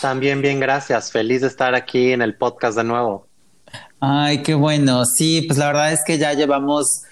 También bien, gracias. Feliz de estar aquí en el podcast de nuevo. Ay, qué bueno. Sí, pues la verdad es que ya llevamos,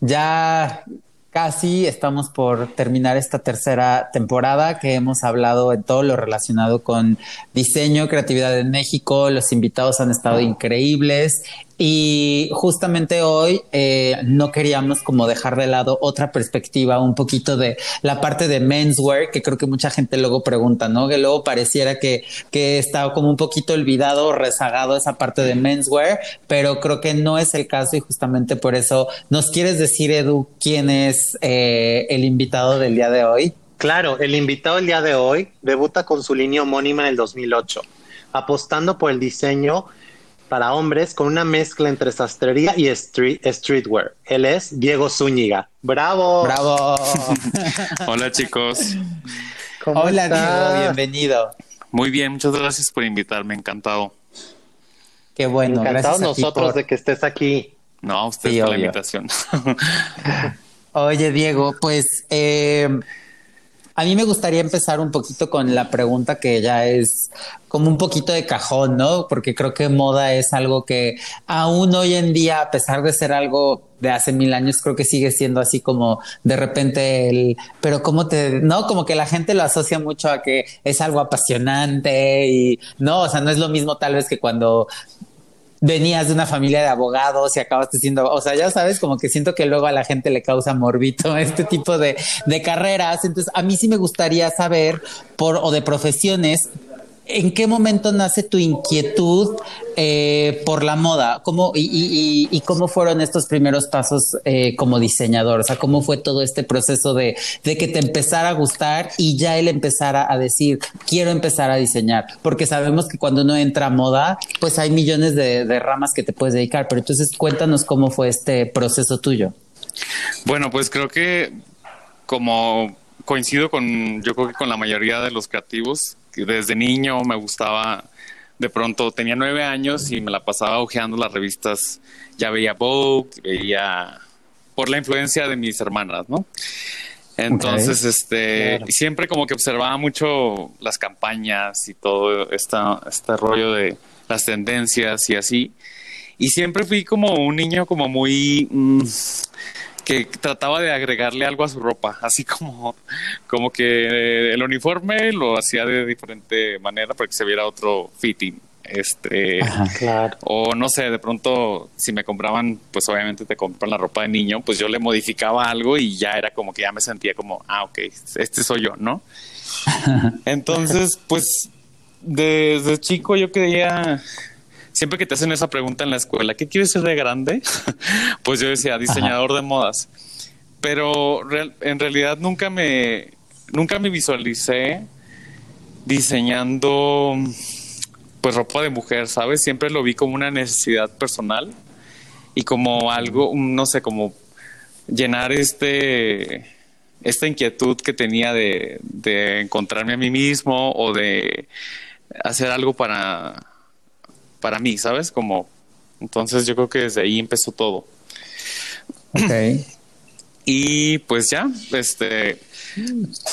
ya casi estamos por terminar esta tercera temporada que hemos hablado en todo lo relacionado con diseño, creatividad en México. Los invitados han estado increíbles y justamente hoy eh, no queríamos como dejar de lado otra perspectiva, un poquito de la parte de menswear, que creo que mucha gente luego pregunta, ¿no? Que luego pareciera que, que está como un poquito olvidado o rezagado esa parte de menswear, pero creo que no es el caso y justamente por eso nos quieres decir, Edu, quién es eh, el invitado del día de hoy. Claro, el invitado el día de hoy debuta con su línea homónima en el 2008, apostando por el diseño para hombres con una mezcla entre sastrería y street, streetwear. Él es Diego Zúñiga. ¡Bravo! Bravo. Hola chicos, ¿Cómo Hola, estás? Diego, bienvenido. muy bien, muchas gracias por invitarme, encantado. Qué bueno, Encantados gracias a ti nosotros por- de que estés aquí. No, a usted Sí, por la invitación. Oye, Diego, pues eh, a mí me gustaría empezar un poquito con la pregunta que ya es como un poquito de cajón, ¿no? Porque creo que moda es algo que aún hoy en día, a pesar de ser algo de hace mil años, creo que sigue siendo así como de repente el, pero cómo te, no, como que la gente lo asocia mucho a que es algo apasionante y no, o sea, no es lo mismo tal vez que cuando venías de una familia de abogados y acabaste siendo, o sea, ya sabes, como que siento que luego a la gente le causa morbito este tipo de, de carreras. Entonces, a mí sí me gustaría saber por o de profesiones. ¿En qué momento nace tu inquietud eh, por la moda? ¿Cómo, y, cómo fueron estos primeros pasos eh, como diseñador? O sea, ¿cómo fue todo este proceso de, de que te empezara a gustar y ya él empezara a decir, quiero empezar a diseñar? Porque sabemos que cuando uno entra a moda, pues hay millones de, de ramas que te puedes dedicar. Pero entonces cuéntanos cómo fue este proceso tuyo. bueno, pues creo que como coincido con, yo creo que con la mayoría de los creativos, desde niño me gustaba, de pronto tenía nueve años y me la pasaba hojeando las revistas, ya veía Vogue, veía por la influencia de mis hermanas, ¿no? Entonces, este, Claro. siempre como que observaba mucho las campañas y todo esta, este rollo de las tendencias y así. Y siempre fui como un niño como muy mm, que trataba de agregarle algo a su ropa, así como, como que el uniforme lo hacía de diferente manera para que se viera otro fitting. Este, Claro. o no sé, de pronto si me compraban, pues obviamente te compran la ropa de niño, pues yo le modificaba algo y ya era como que ya me sentía como, ah, ok, este soy yo, ¿no? Entonces, pues desde chico yo quería, siempre que te hacen esa pregunta en la escuela, ¿qué quieres ser de grande? pues yo decía, diseñador de modas. Pero real- en realidad nunca me, nunca me visualicé diseñando pues ropa de mujer, ¿sabes? Siempre lo vi como una necesidad personal y como algo, no sé, como llenar este esta inquietud que tenía de, de encontrarme a mí mismo o de hacer algo para para mí, ¿sabes? Como entonces yo creo que desde ahí empezó todo. Ok. Y pues ya, este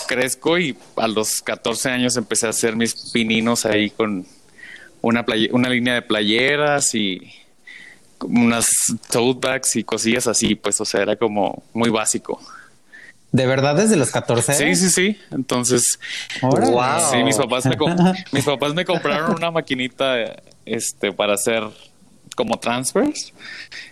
crezco y a los 14 años empecé a hacer mis pininos ahí con una una línea de playeras y unas tote bags y cosillas así, pues o sea, era como muy básico. ¿De verdad desde los 14? Sí, sí, sí. Entonces. Wow. sí, mis papás me mis papás me compraron una maquinita este para hacer como transfers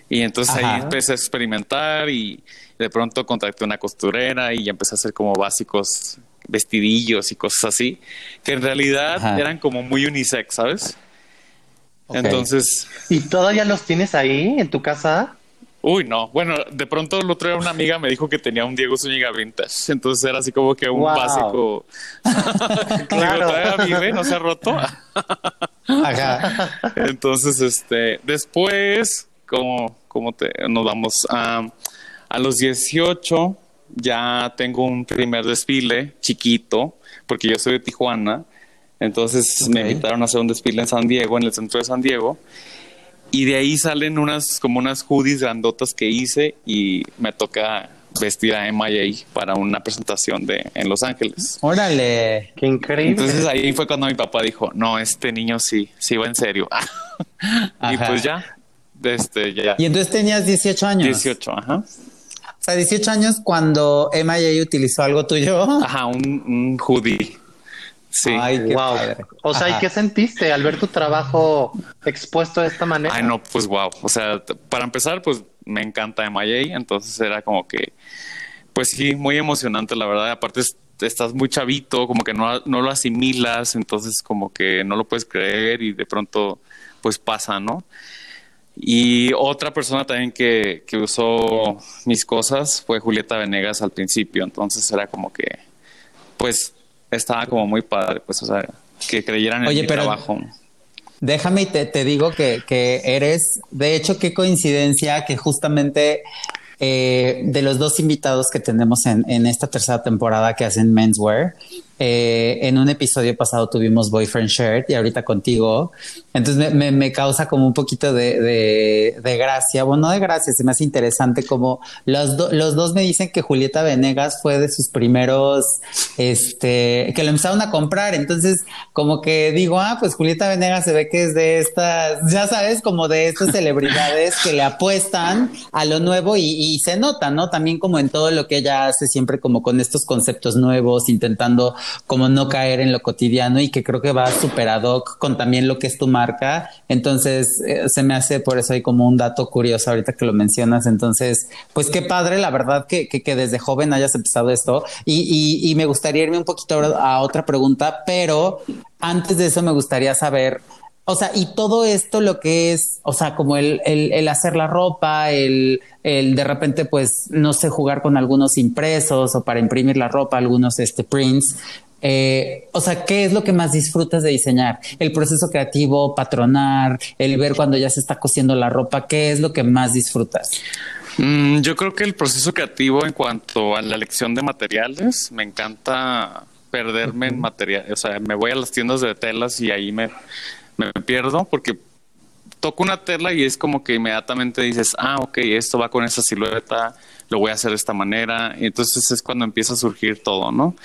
y entonces Ajá. ahí empecé a experimentar y de pronto contacté una costurera y ya empecé a hacer como básicos vestidillos y cosas así que en realidad Ajá. eran como muy unisex, ¿sabes? Entonces, ¿Y todavía los tienes ahí en tu casa? Uy, no. Bueno, de pronto el otro día una amiga me dijo que tenía un Diego Zúñiga vintage. Entonces era así como que un Wow. básico. Claro. Digo, vive, no se ha roto. Ajá. Entonces, este, después, como, como te, nos vamos a, a los 18, ya tengo un primer desfile chiquito, porque yo soy de Tijuana. Entonces me invitaron a hacer un desfile en San Diego, en el centro de San Diego. Y de ahí salen unas, como unas hoodies grandotas que hice y me toca vestir a MIA para una presentación de en Los Ángeles. Órale. Qué increíble. Entonces ahí fue cuando mi papá dijo, no, este niño sí, sí va en serio. y pues ya, este, ya, Y entonces tenías 18 años. 18, ajá. O sea, 18 años cuando MIA utilizó algo tuyo. Ajá, un, un hoodie. Sí. Ay, qué wow. padre. O sea, ¿y qué sentiste al ver tu trabajo expuesto de esta manera? Ay, no, pues wow. O sea, para empezar, pues me encanta MIA, entonces era como que, pues sí, muy emocionante, la verdad. Aparte, es- estás muy chavito, como que no, no lo asimilas, entonces como que no lo puedes creer y de pronto, pues pasa, ¿no? Y otra persona también que, que usó mis cosas fue Julieta Venegas al principio, entonces era como que, pues, estaba como muy padre, pues, o sea, que creyeran en Oye, mi pero- trabajo. Déjame y te, te digo que, que eres, de hecho, qué coincidencia que justamente eh, de los dos invitados que tenemos en, en esta tercera temporada que hacen Menswear, eh, en un episodio pasado tuvimos Boyfriend Shirt y ahorita contigo. Entonces me, me- me causa como un poquito de, de- de gracia, bueno, no de gracia, se me hace interesante como los, do- los dos me dicen que Julieta Venegas fue de sus primeros, este, que lo empezaron a comprar. Entonces, como que digo, ah, pues Julieta Venegas se ve que es de estas, ya sabes, como de estas celebridades que le apuestan a lo nuevo y, y se nota, ¿no? También como en todo lo que ella hace, siempre como con estos conceptos nuevos, intentando como no caer en lo cotidiano y que creo que va super ad hoc con también lo que es tu marca. Entonces, eh, se me hace por eso hay como un dato curioso ahorita que lo mencionas. Entonces, pues qué padre, la verdad, que, que, desde joven hayas empezado esto. Y, y, y me gustaría irme un poquito a otra pregunta, pero antes de eso me gustaría saber, o sea, y todo esto lo que es, o sea, como el, el, el hacer la ropa, el, el de repente, pues, no sé, jugar con algunos impresos o para imprimir la ropa, algunos este, prints. Eh, o sea, ¿qué es lo que más disfrutas de diseñar? El proceso creativo, patronar, el ver cuando ya se está cosiendo la ropa, ¿qué es lo que más disfrutas? Mm, yo creo que el proceso creativo en cuanto a la elección de materiales, me encanta perderme en materiales. O sea, me voy a las tiendas de telas y ahí me, me pierdo porque toco una tela y es como que inmediatamente dices, ah, ok, esto va con esa silueta, lo voy a hacer de esta manera. Y entonces es cuando empieza a surgir todo, ¿no?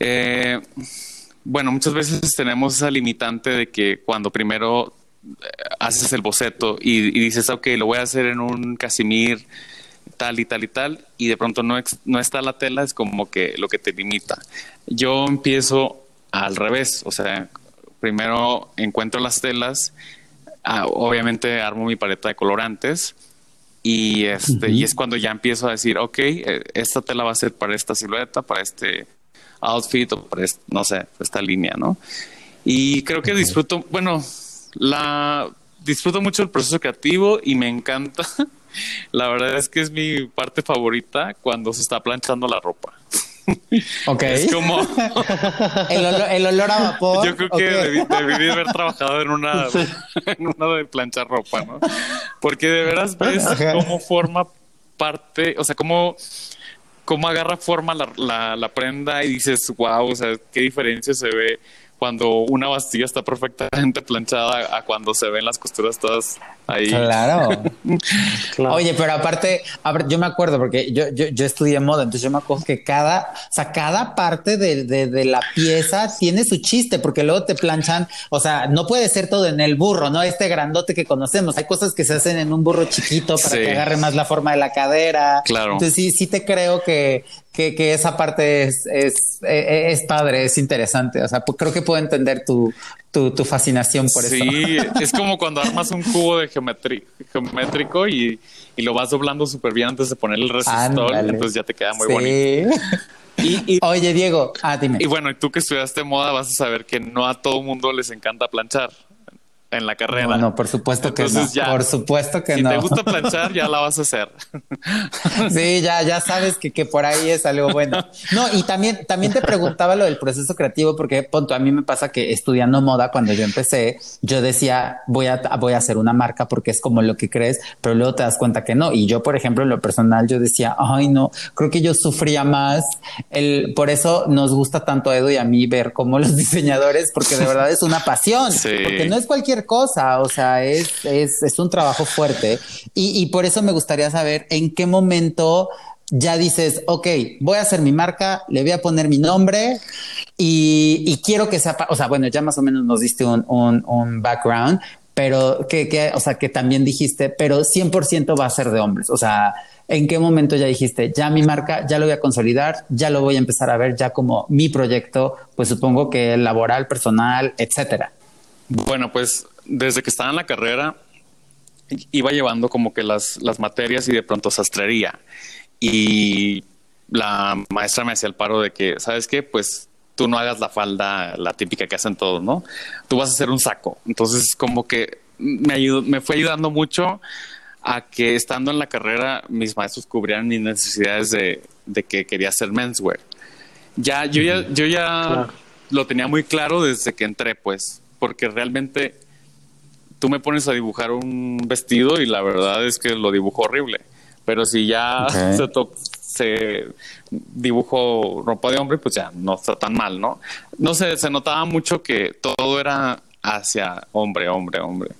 Eh, bueno, muchas veces tenemos esa limitante de que cuando primero eh, haces el boceto y, y dices, ok, lo voy a hacer en un casimir tal y tal y tal, y de pronto no, no está la tela, es como que lo que te limita. Yo empiezo al revés, o sea, primero encuentro las telas, ah, obviamente armo mi paleta de colorantes, y este y es cuando ya empiezo a decir, ok, eh, esta tela va a ser para esta silueta, para este outfit o para este- no sé, esta línea, ¿no? Y creo que disfruto, bueno, la disfruto mucho el proceso creativo y me encanta. La verdad es que es mi parte favorita cuando se está planchando la ropa. Ok. Es como El olor, el olor a vapor. yo creo que ok. debí, debí de haber trabajado en una, en una de planchar ropa, ¿no? Porque de veras ves Ajá. cómo forma parte, o sea, cómo, cómo agarra forma la, la, la prenda y dices, wow, o sea, qué diferencia se ve cuando una bastilla está perfectamente planchada a cuando se ven las costuras todas ahí. Claro. Claro. Oye, pero aparte, a ver, yo me acuerdo porque yo, yo, yo estudié moda, entonces yo me acuerdo que cada, o sea, cada parte de, de, de la pieza tiene su chiste, porque luego te planchan, o sea, no puede ser todo en el burro, ¿no? Este grandote que conocemos. Hay cosas que se hacen en un burro chiquito para Sí. que agarre más la forma de la cadera. Claro. Entonces sí, sí te creo que, que, que esa parte es, es, eh, es padre, es interesante. O sea, pues creo que puedo entender tu, tu, tu fascinación por eso. Sí, es como cuando armas un cubo de geométrico y, y lo vas doblando súper bien antes de poner el resistor, Ándale. entonces ya te queda muy Sí. bonito. Y, y- Oye, Diego, ah, dime. y bueno, y tú que estudiaste moda vas a saber que no a todo mundo les encanta planchar. En la carrera. No, no, por supuesto que no. por supuesto que no. Si te gusta planchar, ya la vas a hacer. sí, ya, ya sabes que, que por ahí es algo bueno. No, y también, también te preguntaba lo del proceso creativo, porque punto, a mí me pasa que estudiando moda, cuando yo empecé, yo decía, voy a, voy a hacer una marca porque es como lo que crees, pero luego te das cuenta que no. Y yo, por ejemplo, en lo personal, yo decía, ay, no, creo que yo sufría más. El, por eso nos gusta tanto a Edu y a mí ver cómo los diseñadores, porque de verdad es una pasión, porque no es cualquier cosa, o sea, es, es, es un trabajo fuerte. Y, y, por eso me gustaría saber en qué momento ya dices, ok, voy a hacer mi marca, le voy a poner mi nombre y, y quiero que sea, o sea, bueno, ya más o menos nos diste un, un, un background, pero que, que, o sea, que también dijiste, pero 100% va a ser de hombres, o sea, ¿En qué momento ya dijiste, ya mi marca, ya lo voy a consolidar, ya lo voy a empezar a ver ya como mi proyecto, pues supongo que laboral, personal, etcétera? Bueno, pues desde que estaba en la carrera iba llevando como que las, las materias y de pronto sastrería. Y la maestra me hacía el paro de que, ¿sabes qué? Pues tú no hagas la falda, la típica que hacen todos, ¿no? Tú vas a hacer un saco. Entonces, como que me, ayudó, me fue ayudando mucho a que estando en la carrera mis maestros cubrían mis necesidades de, de que quería hacer menswear. Ya, yo ya, yo ya lo tenía muy claro desde que entré, pues, porque realmente tú me pones a dibujar un vestido y la verdad es que lo dibujo horrible. Pero si ya se, se dibujó ropa de hombre, pues ya no está tan mal, ¿no? No sé, se notaba mucho que todo era hacia hombre, hombre, hombre.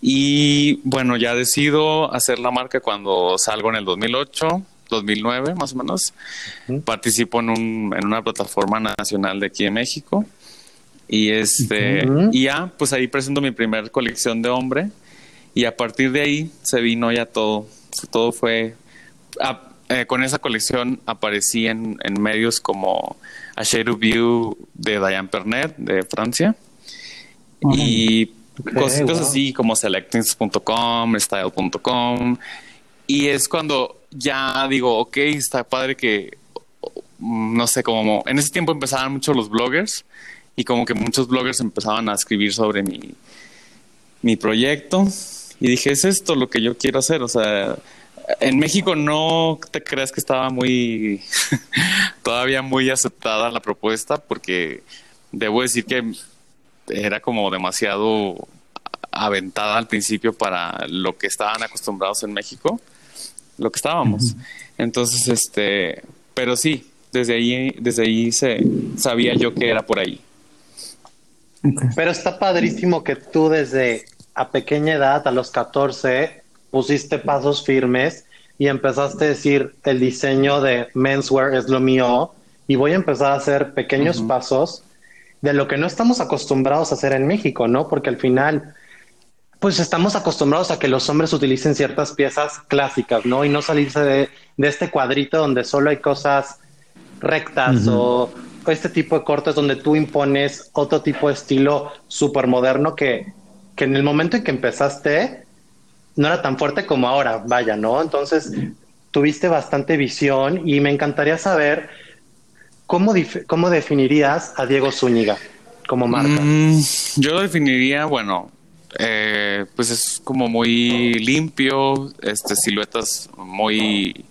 Y bueno, ya decido hacer la marca cuando salgo en el 2008, 2009 más o menos. Participo en, un, en una plataforma nacional de aquí en México y este, y ya, pues ahí presento mi primer colección de hombre. Y a partir de ahí se vino ya todo. Todo fue. Eh, con esa colección aparecí en, en, medios como A Shade of View de Diane Pernet de Francia. Y cositas así como selectings.com, style.com. Y es cuando ya digo, ok, está padre que, no sé, como en ese tiempo empezaban mucho los bloggers y como que muchos bloggers empezaban a escribir sobre mi, mi proyecto y dije, es esto lo que yo quiero hacer, o sea, en México no te creas que estaba muy, todavía muy aceptada la propuesta porque debo decir que era como demasiado aventada al principio para lo que estaban acostumbrados en México, lo que estábamos. Entonces, este, pero sí, desde ahí, desde ahí se sabía yo que era por ahí. Pero está padrísimo que tú desde a pequeña edad, a los 14, pusiste pasos firmes y empezaste a decir el diseño de menswear es lo mío y voy a empezar a hacer pequeños pasos de lo que no estamos acostumbrados a hacer en México, ¿no? Porque al final, pues estamos acostumbrados a que los hombres utilicen ciertas piezas clásicas, ¿no? Y no salirse de, de este cuadrito donde solo hay cosas rectas o este tipo de cortes donde tú impones otro tipo de estilo súper moderno que, que en el momento en que empezaste no era tan fuerte como ahora, vaya, ¿no? Entonces tuviste bastante visión y me encantaría saber cómo, cómo definirías a Diego Zúñiga como marca. Mm, yo lo definiría, bueno, eh, pues es como muy limpio, este, siluetas muy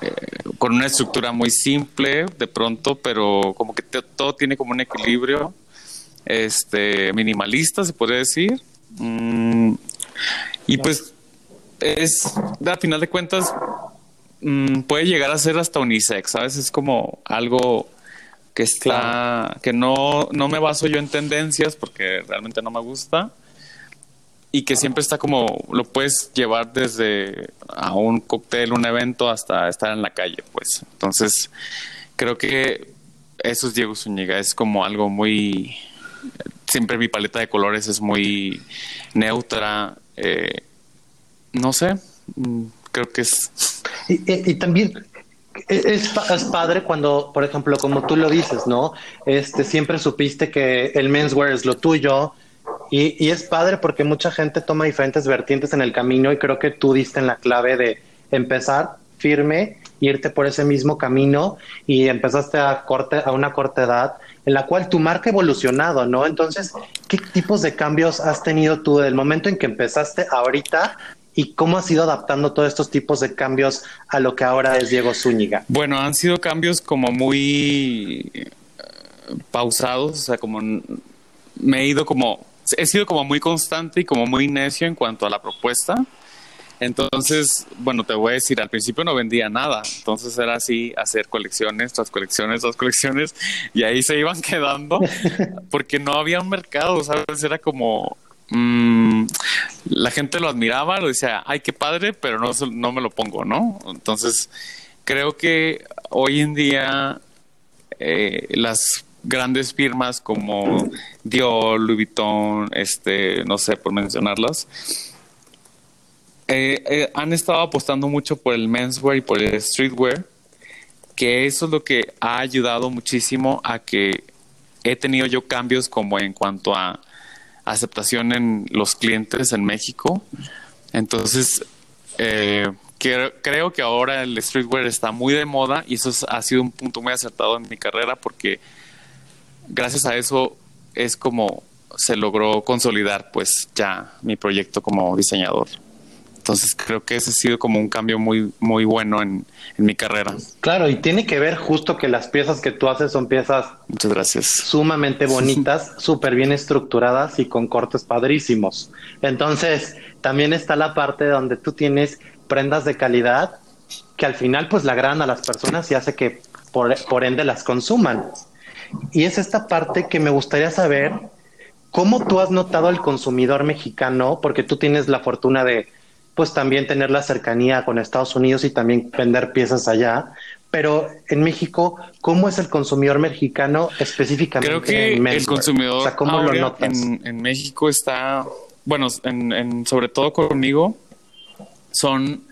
eh, con una estructura muy simple de pronto, pero como que todo tiene como un equilibrio este minimalista, se puede decir. Mm, y pues es, a final de cuentas, mm, puede llegar a ser hasta unisex, ¿sabes? Es como algo que está, que no, no me baso yo en tendencias porque realmente no me gusta y que siempre está como, lo puedes llevar desde a un cóctel, un evento, hasta estar en la calle, pues. Entonces, creo que eso es Diego Zúñiga, es como algo muy, siempre mi paleta de colores es muy neutra, eh, no sé, mm, creo que es... Y, también es, es, padre cuando, por ejemplo, como tú lo dices, ¿no? Este, siempre supiste que el menswear es lo tuyo, y, es padre porque mucha gente toma diferentes vertientes en el camino y creo que tú diste en la clave de empezar firme, irte por ese mismo camino y empezaste a, corte, a una corta edad en la cual tu marca ha evolucionado, ¿no? Entonces, ¿qué tipos de cambios has tenido tú del momento en que empezaste ahorita y cómo has ido adaptando todos estos tipos de cambios a lo que ahora es Diego Zúñiga? Bueno, han sido cambios como muy eh, pausados, o sea, como me he ido como, he sido como muy constante y como muy necio en cuanto a la propuesta. Entonces, bueno, te voy a decir, al principio no vendía nada, entonces era así, hacer colecciones tras colecciones tras colecciones, y ahí se iban quedando, porque no había un mercado, ¿sabes? Era como, mmm, la gente lo admiraba, lo decía, ay, qué padre, pero no, no me lo pongo, ¿no? Entonces, creo que hoy en día eh, las grandes firmas como Dior, Louis Vuitton, este, no sé, por mencionarlas, eh, eh, han estado apostando mucho por el menswear y por el streetwear, que eso es lo que ha ayudado muchísimo a que he tenido yo cambios como en cuanto a aceptación en los clientes en México. Entonces, eh, creo que ahora el streetwear está muy de moda y eso ha sido un punto muy acertado en mi carrera porque gracias a eso es como se logró consolidar pues ya mi proyecto como diseñador. Entonces creo que ese ha sido como un cambio muy, muy bueno en, mi carrera. Claro, y tiene que ver justo que las piezas que tú haces son piezas Muchas gracias. sumamente bonitas, súper bien estructuradas y con cortes padrísimos. Entonces, también está la parte donde tú tienes prendas de calidad que al final pues la agradan a las personas y hace que por, por ende las consuman. Y es esta parte que me gustaría saber cómo tú has notado al consumidor mexicano, porque tú tienes la fortuna de pues también tener la cercanía con Estados Unidos y también vender piezas allá. Pero en México, ¿cómo es el consumidor mexicano específicamente? Creo que el consumidor ¿cómo lo notas? En, México está, bueno, en, sobre todo conmigo, son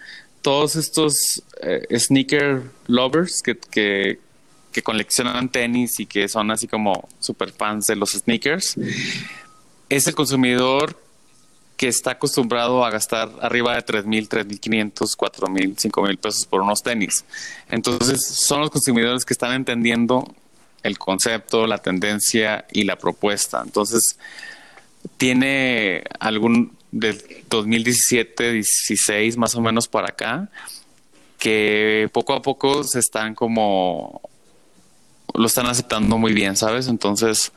todos estos eh, sneaker lovers que, que, que coleccionan tenis y que son así como super fans de los sneakers. Es el consumidor que está acostumbrado a gastar arriba de tres mil, tres mil quinientos, cuatro mil, cinco mil pesos por unos tenis. Entonces son los consumidores que están entendiendo el concepto, la tendencia y la propuesta. Entonces tiene algún del 2017, 16 más o menos para acá, que poco a poco se están como lo están aceptando muy bien, ¿sabes? Entonces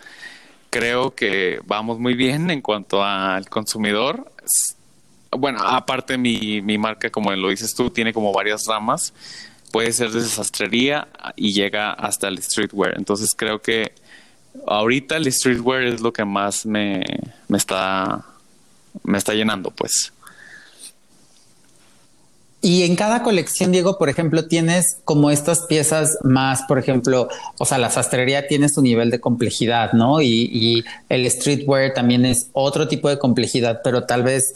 creo que vamos muy bien en cuanto al consumidor. Bueno, aparte mi, mi marca, como lo dices tú, tiene como varias ramas. Puede ser de sastrería y llega hasta el streetwear. Entonces creo que ahorita el streetwear es lo que más me, me está me está llenando, pues. Y en cada colección, Diego, por ejemplo, tienes como estas piezas más, por ejemplo, o sea, la sastrería tiene su nivel de complejidad, ¿no? Y, el streetwear también es otro tipo de complejidad, pero tal vez,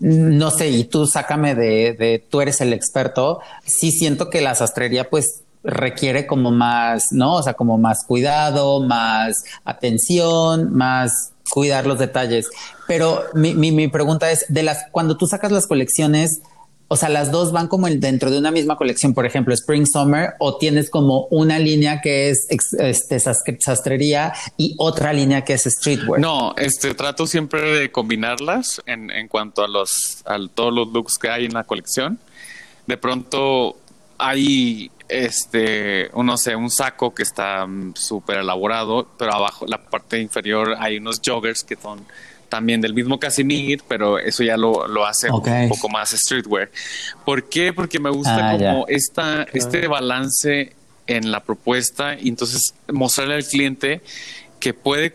no sé, y tú sácame de, de tú eres el experto, sí siento que la sastrería pues requiere como más, ¿no? O sea, como más cuidado, más atención, más cuidar los detalles. Pero mi, mi, mi pregunta es, de las, cuando tú sacas las colecciones, o sea, las dos van como dentro de una misma colección, por ejemplo, Spring Summer, o tienes como una línea que es este, sastrería y otra línea que es streetwear. No, este trato siempre de combinarlas en, en cuanto a los a todos los looks que hay en la colección. De pronto hay este, no sé, un saco que está mm, súper elaborado, pero abajo, la parte inferior, hay unos joggers que son también del mismo Casimir, pero eso ya lo, lo hace un poco más streetwear. ¿Por qué? Porque me gusta ah, como esta, este balance en la propuesta y entonces mostrarle al cliente que puede,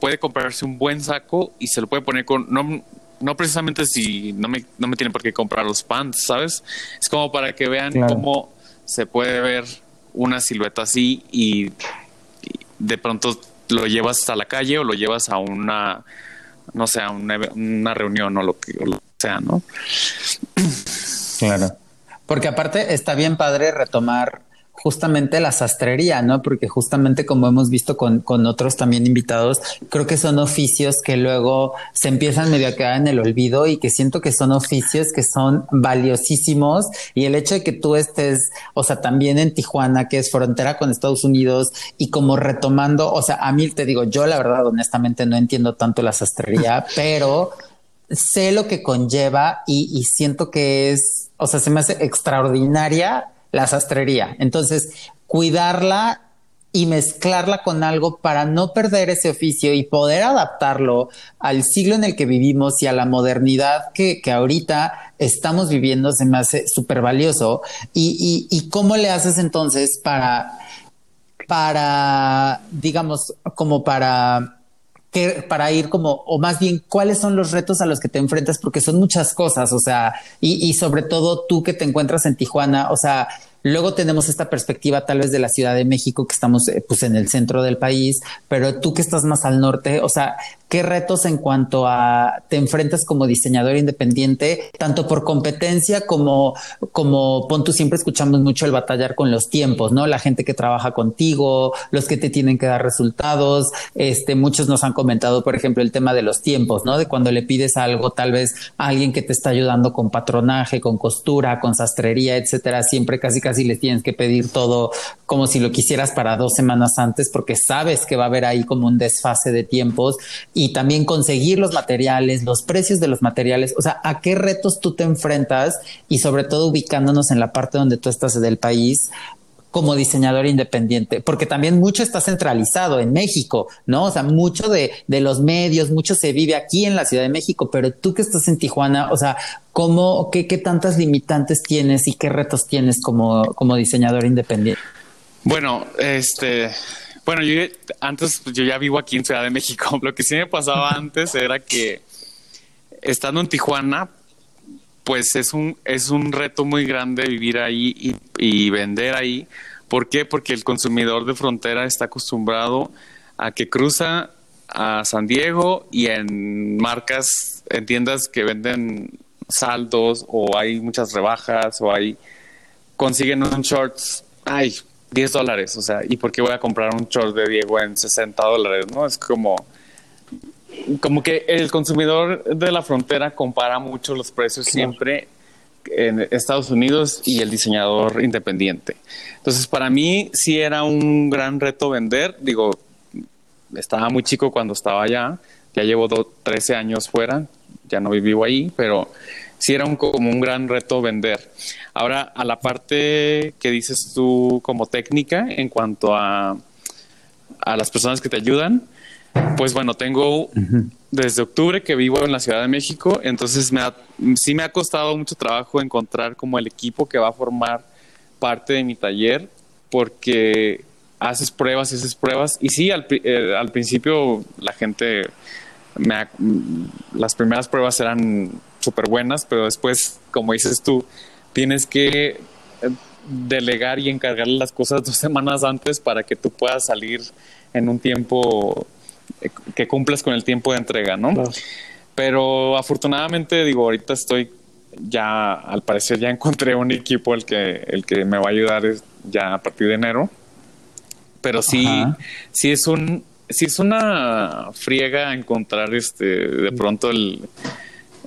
puede comprarse un buen saco y se lo puede poner con... No, no precisamente si no me, no me tiene por qué comprar los pants, ¿sabes? Es como para que vean cómo se puede ver una silueta así y de pronto lo llevas a la calle o lo llevas a una no una, una reunión o lo que sea, ¿no? Claro. Porque aparte está bien padre retomar justamente la sastrería, ¿no? Porque justamente como hemos visto con, con otros también invitados, creo que son oficios que luego se empiezan medio a quedar en el olvido y que siento que son oficios que son valiosísimos y el hecho de que tú estés, o sea, también en Tijuana, que es frontera con Estados Unidos y como retomando, o sea, a mí te digo, yo la verdad honestamente no entiendo tanto la sastrería, pero sé lo que conlleva y, y siento que es, o sea, se me hace extraordinaria la sastrería. Entonces, cuidarla y mezclarla con algo para no perder ese oficio y poder adaptarlo al siglo en el que vivimos y a la modernidad que, que ahorita estamos viviendo se me hace súper valioso. Y, y, y, cómo le haces entonces para, para, digamos, como para que para ir como, o más bien, cuáles son los retos a los que te enfrentas, porque son muchas cosas, o sea, y, sobre todo tú que te encuentras en Tijuana, o sea, Luego tenemos esta perspectiva tal vez de la Ciudad de México, que estamos eh, pues en el centro del país, pero tú que estás más al norte, o sea, ¿qué retos en cuanto a te enfrentas como diseñador independiente, tanto por competencia como, como pon siempre escuchamos mucho el batallar con los tiempos, ¿no? La gente que trabaja contigo, los que te tienen que dar resultados, este, muchos nos han comentado, por ejemplo, el tema de los tiempos, ¿no? De cuando le pides algo, tal vez a alguien que te está ayudando con patronaje, con costura, con sastrería, etcétera, siempre casi casi les tienes que pedir todo como si lo quisieras para dos semanas antes porque sabes que va a haber ahí como un desfase de tiempos y también conseguir los materiales, los precios de los materiales, o sea, a qué retos tú te enfrentas y sobre todo ubicándonos en la parte donde tú estás del país como diseñador independiente, porque también mucho está centralizado en México, ¿no? O sea, mucho de, de, los medios, mucho se vive aquí en la Ciudad de México, pero tú que estás en Tijuana, o sea, ¿cómo, qué, qué tantas limitantes tienes y qué retos tienes como, como diseñador independiente? Bueno, este, bueno, yo antes yo ya vivo aquí en Ciudad de México. Lo que sí me pasaba antes era que estando en Tijuana, pues es un, es un reto muy grande vivir ahí y, y, vender ahí. ¿Por qué? Porque el consumidor de frontera está acostumbrado a que cruza a San Diego y en marcas, en tiendas que venden saldos o hay muchas rebajas o hay consiguen un shorts, ay, 10 dólares, o sea, ¿y por qué voy a comprar un short de Diego en 60 dólares? No, es como como que el consumidor de la frontera compara mucho los precios siempre en Estados Unidos y el diseñador independiente. Entonces, para mí sí era un gran reto vender. Digo, estaba muy chico cuando estaba allá, ya llevo 13 años fuera, ya no vivo ahí, pero sí era un, como un gran reto vender. Ahora, a la parte que dices tú como técnica en cuanto a, a las personas que te ayudan, pues bueno, tengo desde octubre que vivo en la Ciudad de México, entonces me ha, sí me ha costado mucho trabajo encontrar como el equipo que va a formar parte de mi taller, porque haces pruebas y haces pruebas. Y sí, al, eh, al principio la gente, me ha, las primeras pruebas eran súper buenas, pero después, como dices tú, tienes que delegar y encargarle las cosas dos semanas antes para que tú puedas salir en un tiempo que cumplas con el tiempo de entrega, ¿no? Claro. Pero afortunadamente, digo, ahorita estoy ya, al parecer ya encontré un equipo el que, el que me va a ayudar ya a partir de enero. Pero sí, Ajá. sí es un, sí es una friega encontrar este, de pronto el,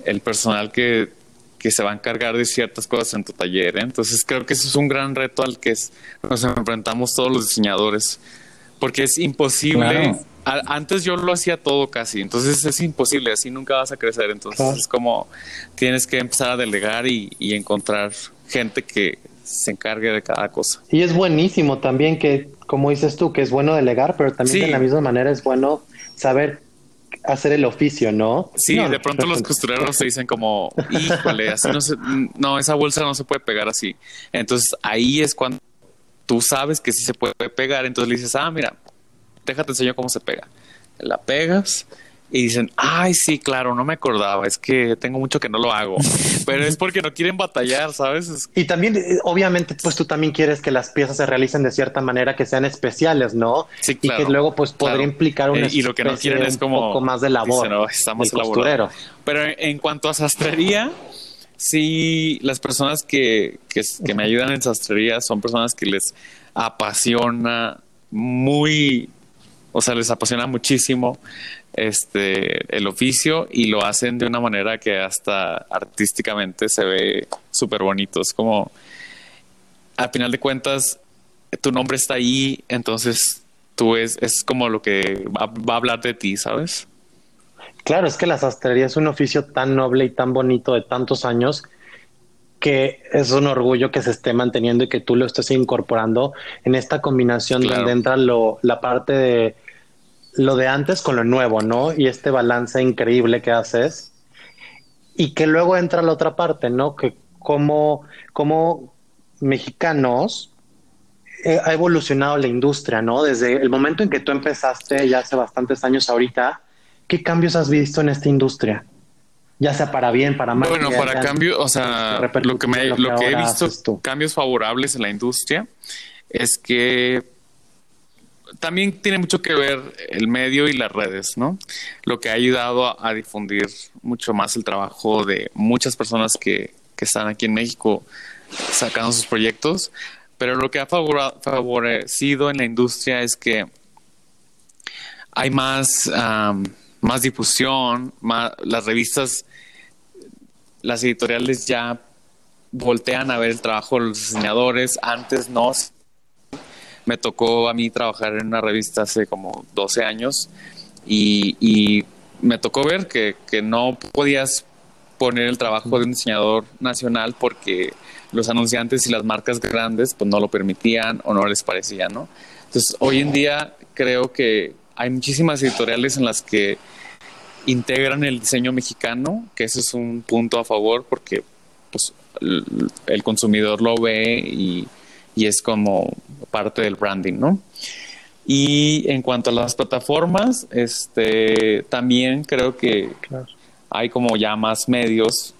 el personal que, que se va a encargar de ciertas cosas en tu taller. ¿eh? Entonces creo que eso es un gran reto al que es, nos enfrentamos todos los diseñadores, porque es imposible. Claro antes yo lo hacía todo casi, entonces es imposible, así nunca vas a crecer, entonces claro. es como tienes que empezar a delegar y, y, encontrar gente que se encargue de cada cosa. Y es buenísimo también que, como dices tú, que es bueno delegar, pero también sí. de la misma manera es bueno saber hacer el oficio, ¿no? Sí, no, de pronto los costureros te dicen como, híjole, así no se, no, esa bolsa no se puede pegar así. Entonces ahí es cuando tú sabes que sí se puede pegar, entonces le dices, ah, mira, déjate enseño cómo se pega. La pegas y dicen, ay, sí, claro, no me acordaba, es que tengo mucho que no lo hago, pero es porque no quieren batallar, ¿sabes? Es... Y también, obviamente, pues tú también quieres que las piezas se realicen de cierta manera, que sean especiales, ¿no? Sí, claro. Y que luego, pues, podría claro. implicar una eh, Y lo que no quieren es como... Un poco más de labor. Dicen, no, estamos costurero. Pero en cuanto a sastrería, sí, las personas que, que, que me ayudan en sastrería son personas que les apasiona muy, o sea, les apasiona muchísimo este el oficio y lo hacen de una manera que hasta artísticamente se ve súper bonito. Es como, al final de cuentas, tu nombre está ahí, entonces tú es, es como lo que va, va a hablar de ti, ¿sabes? Claro, es que la sastrería es un oficio tan noble y tan bonito de tantos años que es un orgullo que se esté manteniendo y que tú lo estés incorporando en esta combinación Claro. donde entra lo, la parte de lo de antes con lo nuevo, ¿no? Y este balance increíble que haces. Y que luego entra la otra parte, ¿no? Que como, como mexicanos eh, ha evolucionado la industria, ¿no? Desde el momento en que tú empezaste, ya hace bastantes años ahorita, ¿qué cambios has visto en esta industria? Ya sea para bien, para mal. Bueno, para cambio, o sea, lo que, me, lo que he visto, cambios favorables en la industria, es que también tiene mucho que ver el medio y las redes, ¿no? Lo que ha ayudado a, difundir mucho más el trabajo de muchas personas que, que están aquí en México sacando sus proyectos, pero lo que ha favorecido en la industria es que hay más, am, más difusión, las revistas, las editoriales ya voltean a ver el trabajo de los diseñadores, antes no. Me tocó a mí trabajar en una revista hace como 12 años y, me tocó ver que, que no podías poner el trabajo de un diseñador nacional porque los anunciantes y las marcas grandes pues no lo permitían o no les parecía, ¿no? Entonces, hoy en día creo que hay muchísimas editoriales en las que integran el diseño mexicano, que ese es un punto a favor porque pues, el consumidor lo ve y, y es como parte del branding, ¿no? Y en cuanto a las plataformas, este, también creo que hay como ya más medios,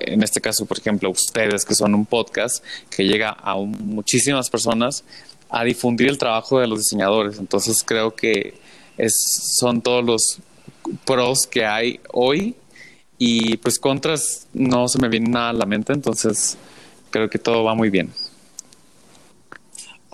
en este caso, por ejemplo, ustedes que son un podcast que llega a un- muchísimas personas a difundir el trabajo de los diseñadores. Entonces creo que es, son todos los pros que hay hoy y pues contras no se me viene nada a la mente, entonces creo que todo va muy bien.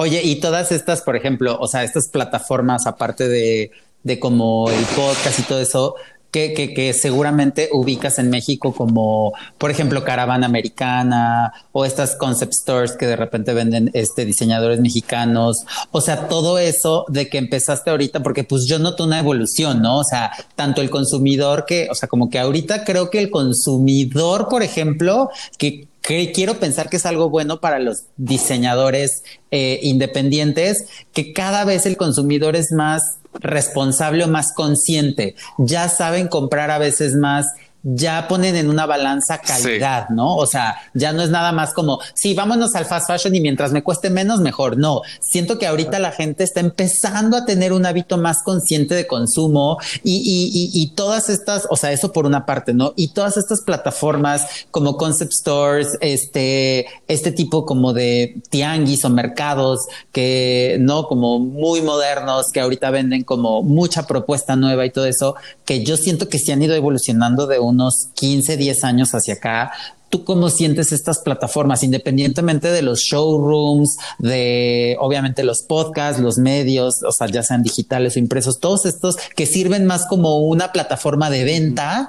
Oye, y todas estas, por ejemplo, o sea, estas plataformas, aparte de, de como el podcast y todo eso, que, que, que seguramente ubicas en México como, por ejemplo, Caravana Americana o estas concept stores que de repente venden este diseñadores mexicanos. O sea, todo eso de que empezaste ahorita, porque pues yo noto una evolución, ¿no? O sea, tanto el consumidor que, o sea, como que ahorita creo que el consumidor, por ejemplo, que que quiero pensar que es algo bueno para los diseñadores eh, independientes, que cada vez el consumidor es más responsable o más consciente. Ya saben comprar a veces más, ya ponen en una balanza calidad, ¿no? O sea, ya no es nada más como, sí, vámonos al fast fashion y mientras me cueste menos, mejor. No, siento que ahorita la gente está empezando a tener un hábito más consciente de consumo y, y, y, y todas estas, o sea, eso por una parte, ¿no? Y todas estas plataformas como concept stores, este, este tipo como de tianguis o mercados que, ¿no? Como muy modernos, que ahorita venden como mucha propuesta nueva y todo eso, que yo siento que se han ido evolucionando de unos 15, 10 años hacia acá. ¿Tú cómo sientes estas plataformas, independientemente de los showrooms, de obviamente los podcasts, los medios, o sea, ya sean digitales o impresos, todos estos que sirven más como una plataforma de venta?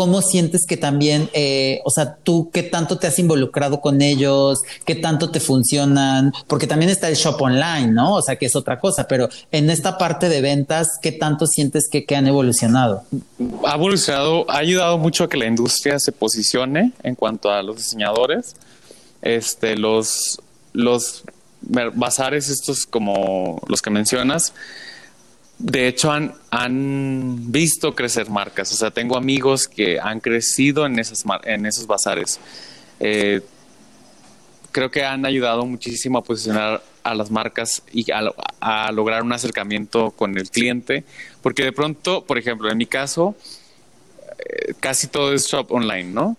¿Cómo sientes que también, eh, o sea, tú qué tanto te has involucrado con ellos, qué tanto te funcionan? Porque también está el shop online, ¿no? O sea, que es otra cosa, pero en esta parte de ventas, ¿qué tanto sientes que, que han evolucionado? Ha evolucionado, ha ayudado mucho a que la industria se posicione en cuanto a los diseñadores. Este, los, los bazares estos como los que mencionas, de hecho han, han visto crecer marcas. O sea, tengo amigos que han crecido en, esas, en esos bazares. Eh, creo que han ayudado muchísimo a posicionar a las marcas y a, lo- a lograr un acercamiento con el cliente, porque de pronto, por ejemplo, en mi caso, eh, casi todo es shop online, ¿no?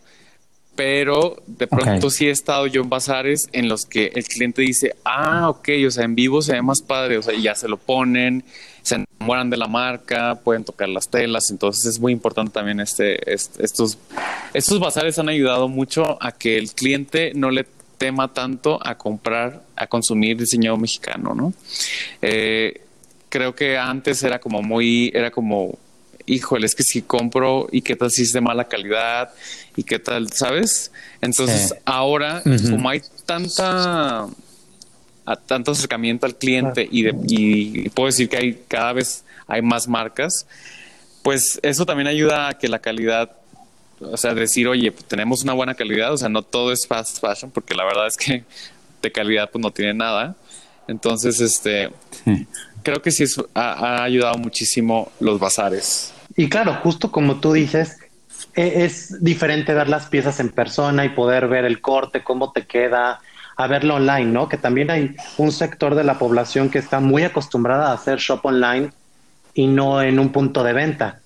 Pero de pronto Ok. sí he estado yo en bazares en los que el cliente dice, ah, ok, o sea, en vivo se ve más padre, o sea, y ya se lo ponen, se enamoran de la marca, pueden tocar las telas, entonces es muy importante también este, este- estos, estos bazares han ayudado mucho a que el cliente no le tema tanto a comprar, a consumir diseño mexicano, ¿no? Eh, creo que antes era como muy, era como, híjole, es que si compro y qué tal si es de mala calidad y qué tal, ¿sabes? Entonces ahora, Ujú. como hay tanta a tanto acercamiento al cliente y, de- y puedo decir que hay cada vez hay más marcas, pues eso también ayuda a que la calidad, o sea, decir, oye, pues tenemos una buena calidad, o sea, no todo es fast fashion, porque la verdad es que de calidad pues no tiene nada. Entonces, este, creo que sí es- ha, ha ayudado muchísimo los bazares. Y claro, justo como tú dices, e- es diferente ver las piezas en persona y poder ver el corte, cómo te queda, a verlo online, ¿no? Que también hay un sector de la población que está muy acostumbrada a hacer shop online y no en un punto de venta.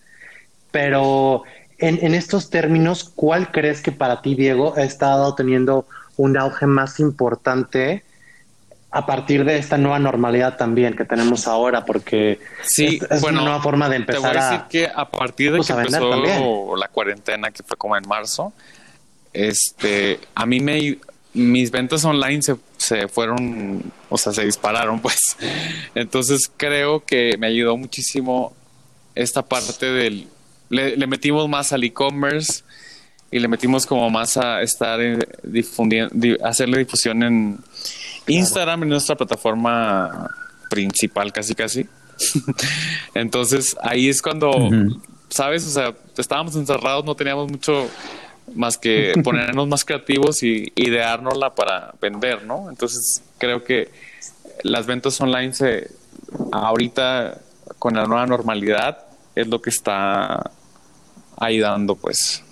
Pero en, en estos términos, ¿cuál crees que para ti, Diego, ha estado teniendo un auge más importante a partir de esta nueva normalidad también que tenemos ahora? Porque Sí, es, es bueno, una nueva forma de Te voy empezar a decir a... que a partir de pues, que vender empezó también. la cuarentena, que fue como en marzo, este, a mí me, mis ventas online se, se fueron, o sea, se dispararon, pues. Entonces creo que me ayudó muchísimo esta parte del, le, le metimos más al e-commerce y le metimos como más a estar eh, difundiendo, di- hacerle difusión en Instagram, en nuestra plataforma principal, casi casi. Entonces ahí es cuando, ¿sabes? O sea, estábamos encerrados, no teníamos mucho más que ponernos más creativos y ideárnosla para vender, ¿no? Entonces creo que las ventas online se ahorita con la nueva normalidad es lo que está ayudando, pues.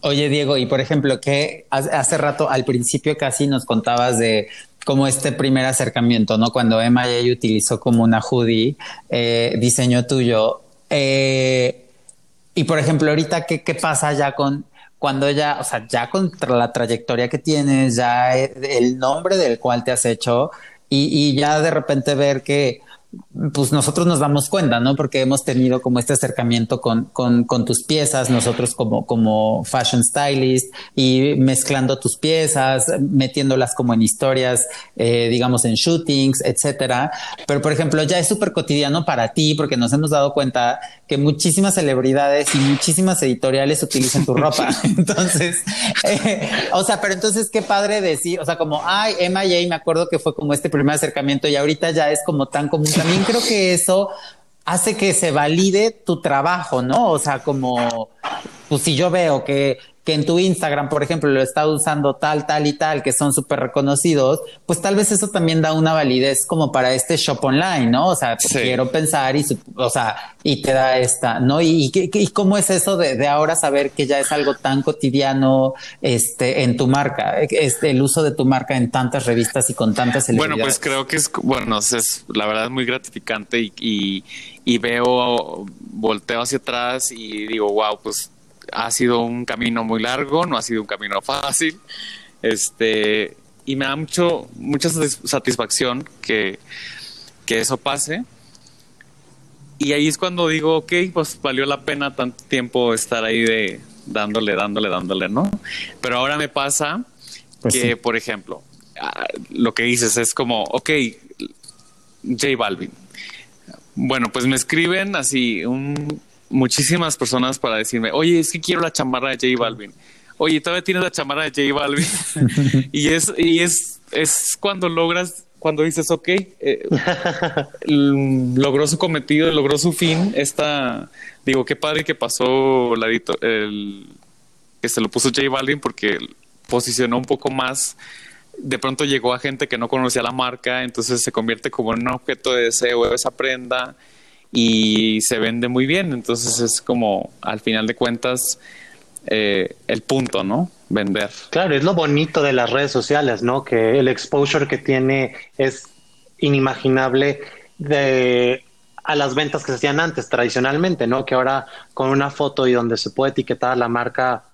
Oye, Diego, y por ejemplo, que hace rato, al principio casi nos contabas de como este primer acercamiento, ¿no? Cuando Emma J utilizó como una hoodie, eh, diseño tuyo. Eh, y por ejemplo, ahorita, ¿qué, qué pasa ya con cuando ya, o sea, ya con la trayectoria que tienes, ya eh, el nombre del cual te has hecho, y, y ya de repente ver que pues nosotros nos damos cuenta, ¿no? Porque hemos tenido como este acercamiento con, con, con tus piezas, nosotros como, como fashion stylist y mezclando tus piezas, metiéndolas como en historias, eh, digamos en shootings, etcétera. Pero por ejemplo, ya es súper cotidiano para ti porque nos hemos dado cuenta que muchísimas celebridades y muchísimas editoriales utilizan tu ropa. Entonces, eh, o sea, pero entonces qué padre decir, o sea, como, ay, Emma J, me acuerdo que fue como este primer acercamiento y ahorita ya es como tan común. También creo que eso hace que se valide tu trabajo, ¿no? O sea, como, pues si yo veo que, que en tu Instagram, por ejemplo, lo está usando tal, tal y tal, que son súper reconocidos, pues tal vez eso también da una validez como para este shop online, ¿no? O sea, Sí. quiero pensar y, o sea, y te da esta, ¿no? Y, y, y cómo es eso de, de ahora saber que ya es algo tan cotidiano, este, en tu marca, este, el uso de tu marca en tantas revistas y con tantas Bueno, celebridades. pues creo que es, bueno, es la verdad es muy gratificante y, y, y veo, volteo hacia atrás y digo, wow, pues ha sido un camino muy largo, no ha sido un camino fácil. Este, y me da mucho, mucha satis- satisfacción que, que eso pase. Y ahí es cuando digo, ok, pues valió la pena tanto tiempo estar ahí de dándole, dándole, dándole, ¿no? Pero ahora me pasa Pues que, sí. por ejemplo, ah, lo que dices es como, ok, J Balvin. Bueno, pues me escriben así un, muchísimas personas para decirme, oye, es que quiero la chamarra de J Balvin. Oye, todavía tienes la chamarra de J Balvin. y es, y es, es cuando logras, cuando dices, ok, eh, logró su cometido, logró su fin. Esta, digo, qué padre que pasó la el, que se lo puso J Balvin porque posicionó un poco más. De pronto llegó a gente que no conocía la marca, entonces se convierte como en un objeto de deseo esa prenda y se vende muy bien. Entonces es como, al final de cuentas, eh, el punto, ¿no? Vender. Claro, es lo bonito de las redes sociales, ¿no? Que el exposure que tiene es inimaginable de a las ventas que se hacían antes tradicionalmente, ¿no? Que ahora con una foto y donde se puede etiquetar la marca,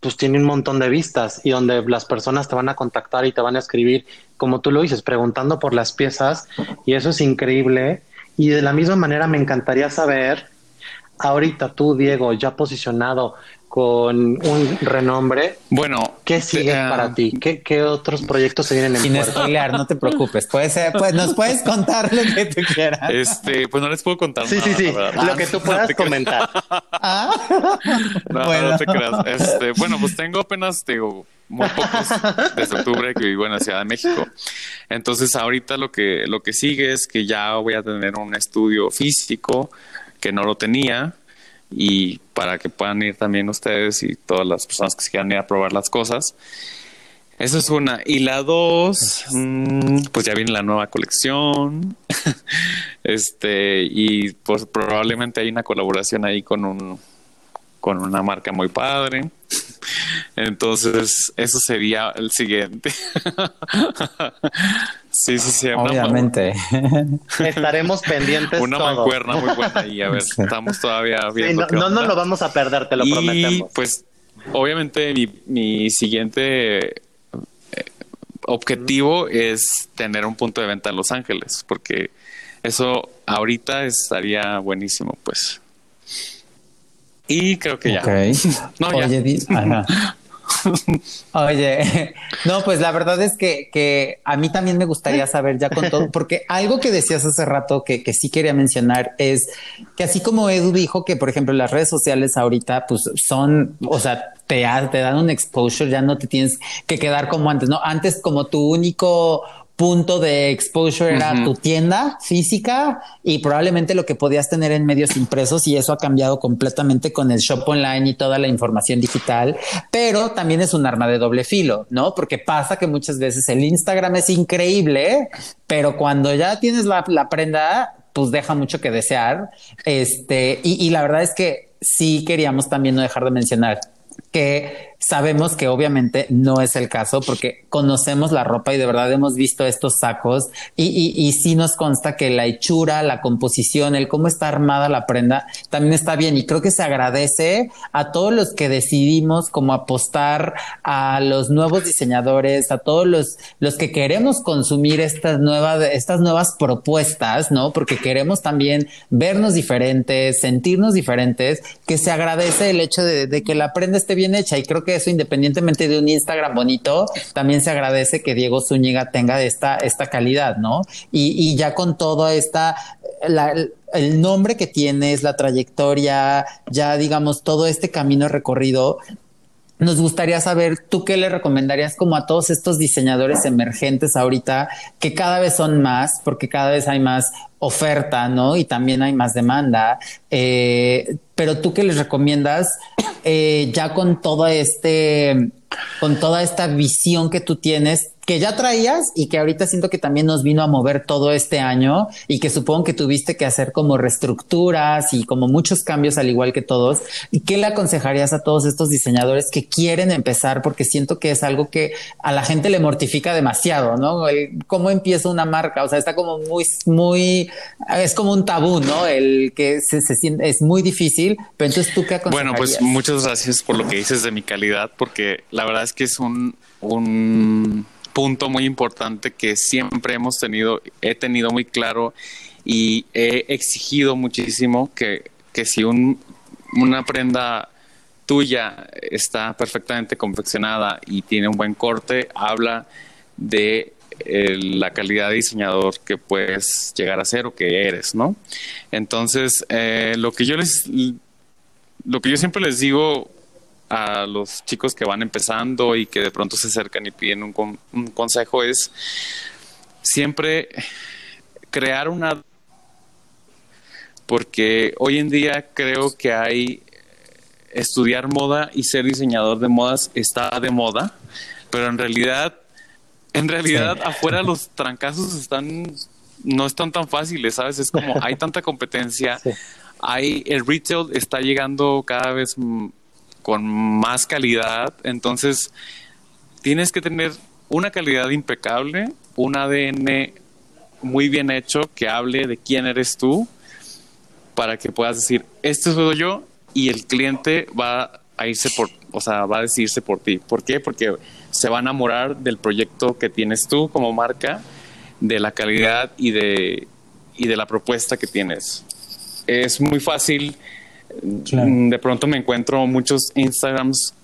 pues tiene un montón de vistas y donde las personas te van a contactar y te van a escribir, como tú lo dices, preguntando por las piezas y eso es increíble. Y de la misma manera me encantaría saber ahorita tú, Diego, ya posicionado con un renombre, Bueno, ¿qué sigue eh, para ti? ¿Qué, qué otros proyectos se vienen en Sin puerta? spoilear, no te preocupes. Puede ser, pues nos puedes contar lo que tú quieras. Este, pues no les puedo contar. Sí, nada, sí, sí, lo que tú puedas comentar. Ah. No, Bueno. no te creas. Este, bueno, pues tengo apenas, te digo, muy pocos desde octubre que vivo en la Ciudad de México. Entonces, ahorita lo que, lo que sigue es que ya voy a tener un estudio físico que no lo tenía y para que puedan ir también ustedes y todas las personas que se quieran ir a probar las cosas. Eso es una. Y la dos, mm, pues ya viene la nueva colección. este, y pues probablemente hay una colaboración ahí con un con una marca muy padre. Entonces, eso sería el siguiente. sí, sí, sí. una- Obviamente. Estaremos pendientes Una mancuerna muy buena y a ver, Sí. estamos todavía Sí, viendo no, no nos lo vamos a perder, te lo y prometemos. pues obviamente mi, mi siguiente eh, objetivo es tener un punto de venta en Los Ángeles, porque eso ahorita estaría buenísimo, pues. Y creo que ya. No, ya. Oye. Oye, no, pues la verdad es que, que a mí también me gustaría saber ya con todo, porque algo que decías hace rato que, que sí quería mencionar es que así como Edu dijo que, por ejemplo, las redes sociales ahorita pues son, o sea, te, te dan un exposure, ya no te tienes que quedar como antes, ¿no? Antes como tu único punto de exposure era tu tienda física y probablemente lo que podías tener en medios impresos y eso ha cambiado completamente con el shop online y toda la información digital, pero también es un arma de doble filo, ¿no? Porque pasa que muchas veces el Instagram es increíble, pero cuando ya tienes la, la prenda, pues deja mucho que desear. Este, y, y la verdad es que sí queríamos también no dejar de mencionar que sabemos que obviamente no es el caso porque conocemos la ropa y de verdad hemos visto estos sacos y, y, y sí nos consta que la hechura, la composición, el cómo está armada la prenda también está bien y creo que se agradece a todos los que decidimos como apostar a los nuevos diseñadores, a todos los, los que queremos consumir estas nuevas, estas nuevas propuestas, ¿no? Porque queremos también vernos diferentes, sentirnos diferentes, que se agradece el hecho de, de que la prenda esté bien hecha y creo que eso independientemente de un Instagram bonito, también se agradece que Diego Zúñiga tenga esta, esta calidad, ¿no? Y, ya con toda esta, la, el nombre que tienes, la trayectoria, ya digamos todo este camino recorrido, nos gustaría saber tú qué le recomendarías como a todos estos diseñadores emergentes ahorita que cada vez son más porque cada vez hay más oferta, ¿no? Y también hay más demanda. Eh, pero tú qué les recomiendas eh, ya con todo este, con toda esta visión que tú tienes que ya traías y que ahorita siento que también nos vino a mover todo este año y que supongo que tuviste que hacer como reestructuras y como muchos cambios al igual que todos. ¿Y qué le aconsejarías a todos estos diseñadores que quieren empezar? Porque siento que es algo que a la gente le mortifica demasiado, ¿no? El cómo empieza una marca, o sea, está como muy, muy, es como un tabú, ¿no? El que se, se siente, es muy difícil, pero entonces tú qué aconsejarías? Bueno, pues muchas gracias por lo que dices de mi calidad, porque la verdad es que es un, un punto muy importante que siempre hemos tenido, he tenido muy claro y he exigido muchísimo que, que si un, una prenda tuya está perfectamente confeccionada y tiene un buen corte, habla de eh, la calidad de diseñador que puedes llegar a ser o que eres, ¿no? Entonces, eh, lo que yo les, lo que yo siempre les digo a los chicos que van empezando y que de pronto se acercan y piden un, con- un consejo es siempre crear una porque hoy en día creo que hay estudiar moda y ser diseñador de modas está de moda, pero en realidad en realidad Sí. afuera los trancazos están no están tan fáciles, ¿sabes? Es como hay tanta competencia, Sí. hay el retail está llegando cada vez con más calidad, entonces tienes que tener una calidad impecable, un ADN muy bien hecho que hable de quién eres tú para que puedas decir, este soy yo y el cliente va a irse por, o sea, va a decidirse por ti. ¿Por qué? Porque se va a enamorar del proyecto que tienes tú como marca, de la calidad y de, y de la propuesta que tienes. Es muy fácil Claro. Mm, De pronto me encuentro muchos Instagrams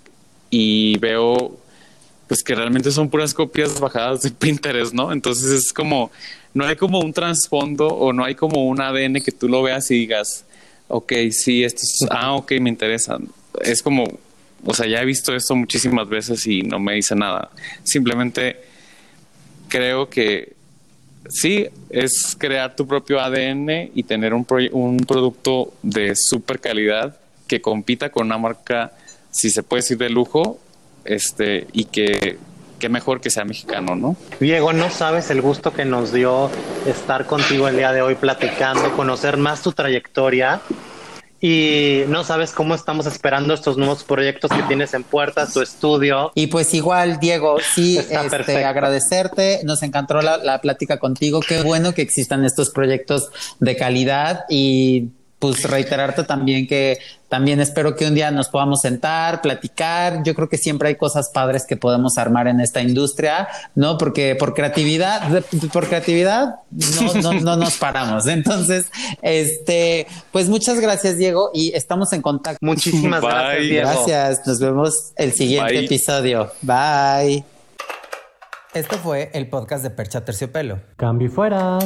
y veo pues que realmente son puras copias bajadas de Pinterest, ¿no? Entonces es como, no hay como un trasfondo o no hay como un ADN que tú lo veas y digas, ok, sí, esto es, ah, ok, me interesa. Es como, o sea, ya he visto esto muchísimas veces y no me dice nada. Simplemente creo que sí, es crear tu propio ADN y tener un, un producto de super calidad que compita con una marca, si se puede decir, de lujo, este, y que, que mejor que sea mexicano, ¿no? Diego, no sabes el gusto que nos dio estar contigo el día de hoy platicando, conocer más tu trayectoria y no sabes cómo estamos esperando estos nuevos proyectos que tienes en puerta, tu estudio. Y pues igual, Diego, sí, este, agradecerte, nos encantó la, la plática contigo, qué bueno que existan estos proyectos de calidad y pues reiterarte también que también espero que un día nos podamos sentar, platicar. Yo creo que siempre hay cosas padres que podemos armar en esta industria, ¿no? Porque por creatividad, por creatividad no, no, no nos paramos. Entonces, este, pues muchas gracias, Diego, y estamos en contacto. Muchísimas Bye. gracias, Diego. Gracias, nos vemos el siguiente Bye. episodio. Bye. Esto fue el podcast de Percha Terciopelo. Cambio y fuera.